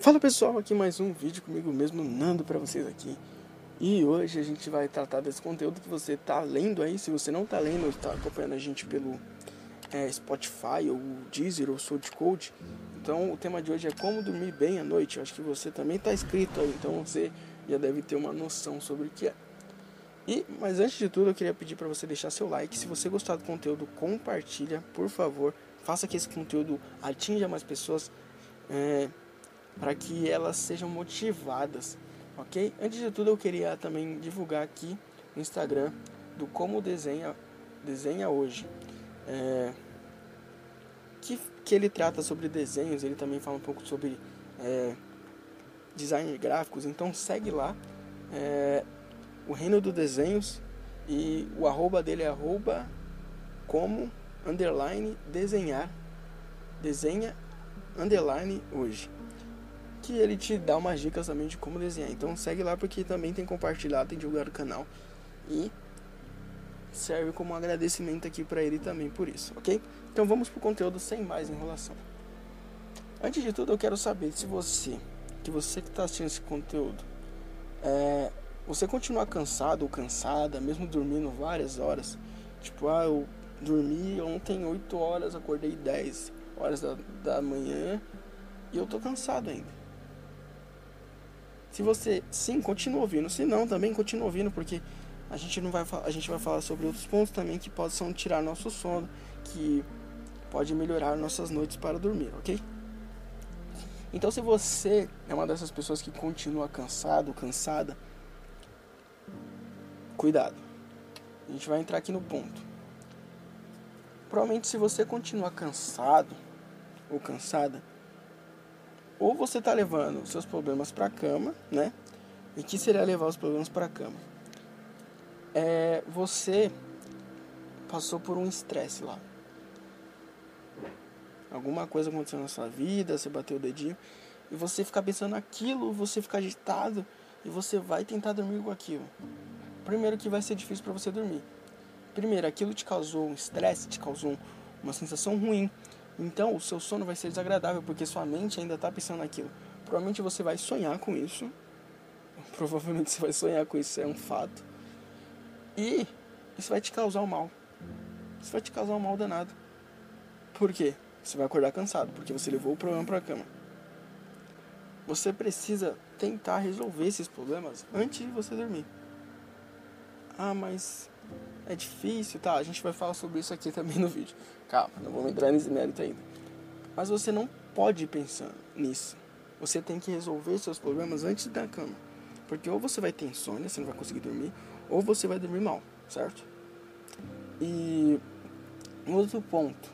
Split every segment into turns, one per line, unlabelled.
Fala pessoal, aqui mais um vídeo comigo mesmo, Nando, pra vocês aqui. E hoje a gente vai tratar desse conteúdo que você tá lendo aí. Se você não tá lendo, está acompanhando a gente pelo é, Spotify ou Deezer ou SoundCloud. Então o tema de hoje é como dormir bem à noite. Eu acho que você também tá inscrito aí, então você já deve ter uma noção sobre o que é. E, mas antes de tudo, eu queria pedir para você deixar seu like. Se você gostar do conteúdo, compartilha, por favor. Faça que esse conteúdo atinja mais pessoas. É, para que elas sejam motivadas, ok? Antes de tudo, eu queria também divulgar aqui no Instagram do como desenha desenha hoje, é, que que ele trata sobre desenhos, ele também fala um pouco sobre é, design gráficos, então segue lá é, o Reino dos Desenhos e o arroba dele é arroba como underline desenhar desenha underline hoje que ele te dá umas dicas também de como desenhar. Então segue lá porque também tem compartilhado, tem divulgado o canal e serve como um agradecimento aqui para ele também por isso, ok? Então vamos pro conteúdo sem mais enrolação. Antes de tudo eu quero saber se você, que você que está assistindo esse conteúdo, é, você continua cansado ou cansada, mesmo dormindo várias horas, tipo, ah, eu dormi ontem 8 horas, acordei 10 horas da, da manhã e eu tô cansado ainda. Se você sim, continua ouvindo. Se não, também continua ouvindo, porque a gente não vai a gente vai falar sobre outros pontos também que possam tirar nosso sono, que pode melhorar nossas noites para dormir, ok? Então, se você é uma dessas pessoas que continua cansado, cansada, cuidado. A gente vai entrar aqui no ponto. Provavelmente, se você continuar cansado ou cansada, ou você está levando seus problemas para a cama, né? E que seria levar os problemas para a cama? É, você passou por um estresse lá. Alguma coisa aconteceu na sua vida, você bateu o dedinho e você fica pensando naquilo, você fica agitado e você vai tentar dormir com aquilo. Primeiro que vai ser difícil para você dormir. Primeiro, aquilo te causou um estresse, te causou uma sensação ruim. Então o seu sono vai ser desagradável porque sua mente ainda está pensando naquilo. Provavelmente você vai sonhar com isso. Provavelmente você vai sonhar com isso, é um fato. E isso vai te causar um mal. Isso vai te causar um mal danado. Por quê? Você vai acordar cansado, porque você levou o problema para a cama. Você precisa tentar resolver esses problemas antes de você dormir. Ah, mas é difícil, tá? A gente vai falar sobre isso aqui também no vídeo. Calma, não vamos entrar nesse mérito ainda. Mas você não pode pensar nisso. Você tem que resolver seus problemas antes da cama. Porque ou você vai ter insônia, você não vai conseguir dormir, ou você vai dormir mal, certo? E outro ponto.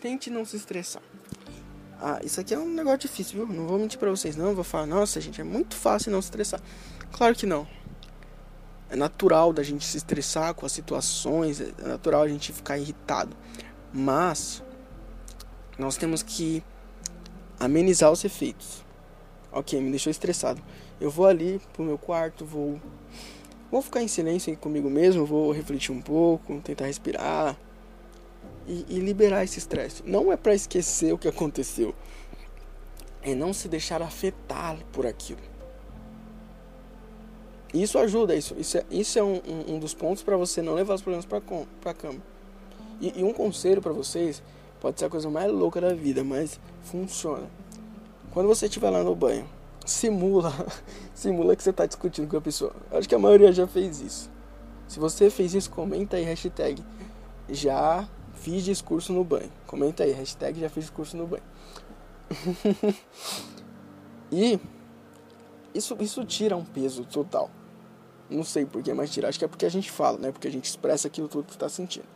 Tente não se estressar. Ah, isso aqui é um negócio difícil, viu? Não vou mentir pra vocês, não. Vou falar, nossa, gente, é muito fácil não se estressar. Claro que não. É natural da gente se estressar com as situações, é natural a gente ficar irritado. Mas nós temos que amenizar os efeitos. Ok, me deixou estressado. Eu vou ali pro meu quarto, vou vou ficar em silêncio comigo mesmo, vou refletir um pouco, tentar respirar e, e liberar esse estresse. Não é para esquecer o que aconteceu, é não se deixar afetar por aquilo. Isso ajuda, isso, isso é, isso é um, um, um dos pontos para você não levar os problemas para a cama. E, e um conselho para vocês, pode ser a coisa mais louca da vida, mas funciona. Quando você estiver lá no banho, simula, simula que você está discutindo com a pessoa. Acho que a maioria já fez isso. Se você fez isso, comenta aí, hashtag já fiz discurso no banho. Comenta aí, hashtag já fiz discurso no banho. e isso, isso tira um peso total. Não sei por que mais tirar. Acho que é porque a gente fala, né? Porque a gente expressa aquilo tudo que está sentindo.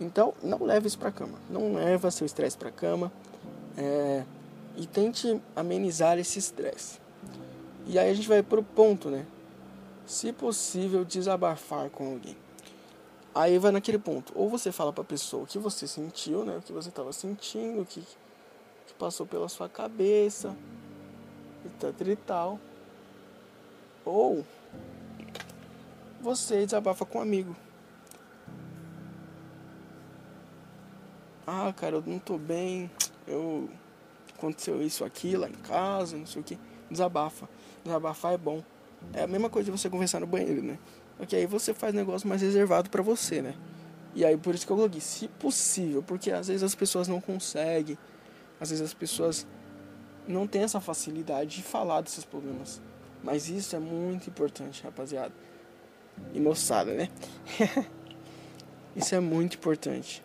Então, não leve isso para cama. Não leva seu estresse para cama. É, e tente amenizar esse estresse. E aí a gente vai pro ponto, né? Se possível, desabafar com alguém. Aí vai naquele ponto. Ou você fala para a pessoa o que você sentiu, né? O que você estava sentindo, o que, que passou pela sua cabeça, e tal, e tal. Ou você desabafa com um amigo. Ah, cara, eu não tô bem. Eu aconteceu isso aqui lá em casa, não sei o que. Desabafa. Desabafar é bom. É a mesma coisa de você conversar no banheiro, né? Ok, aí você faz negócio mais reservado para você, né? E aí por isso que eu coloquei, se possível, porque às vezes as pessoas não conseguem, às vezes as pessoas não têm essa facilidade de falar desses problemas. Mas isso é muito importante, rapaziada. E moçada, né? isso é muito importante.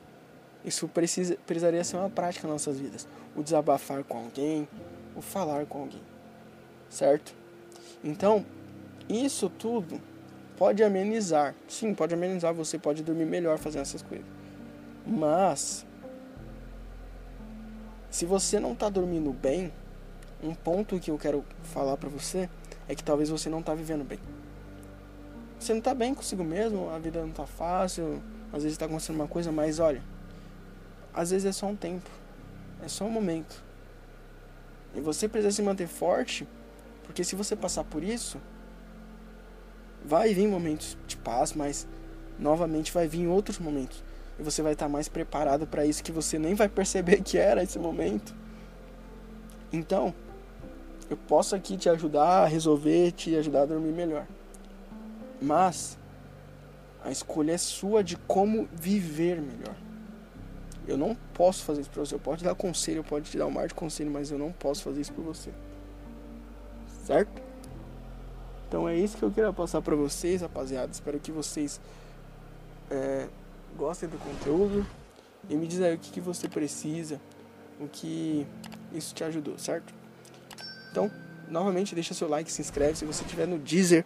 Isso precisa, precisaria ser uma prática nas nossas vidas. O desabafar com alguém, o falar com alguém. Certo? Então, isso tudo pode amenizar. Sim, pode amenizar. Você pode dormir melhor fazendo essas coisas. Mas, se você não está dormindo bem, um ponto que eu quero falar para você é que talvez você não está vivendo bem. Você não está bem consigo mesmo, a vida não está fácil, às vezes está acontecendo uma coisa, mas olha, às vezes é só um tempo, é só um momento. E você precisa se manter forte, porque se você passar por isso, vai vir momentos de paz, mas novamente vai vir outros momentos. E você vai estar mais preparado para isso que você nem vai perceber que era esse momento. Então, eu posso aqui te ajudar a resolver, te ajudar a dormir melhor. Mas a escolha é sua de como viver melhor. Eu não posso fazer isso pra você. Eu posso te dar conselho, eu posso te dar um mar de conselho, mas eu não posso fazer isso por você. Certo? Então é isso que eu queria passar para vocês, rapaziada. Espero que vocês é, gostem do conteúdo e me diz aí o que, que você precisa, o que isso te ajudou, certo? Então, novamente, deixa seu like, se inscreve se você estiver no Deezer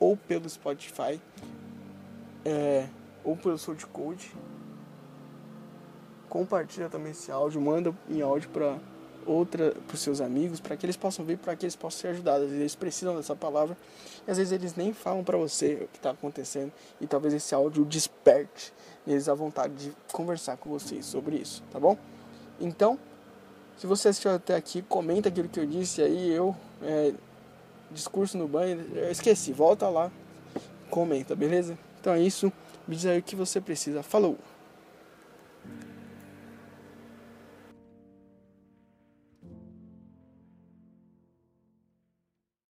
ou pelo Spotify é, ou pelo SoundCloud. Compartilha também esse áudio, manda em áudio para outra para os seus amigos, para que eles possam ver, para que eles possam ser ajudados. Vezes eles precisam dessa palavra e às vezes eles nem falam para você o que está acontecendo e talvez esse áudio desperte eles a vontade de conversar com vocês sobre isso, tá bom? Então, se você assistiu até aqui, comenta aquilo que eu disse aí, eu é, discurso no banho, eu esqueci, volta lá, comenta, beleza? Então é isso, me diz aí o que você precisa. Falou!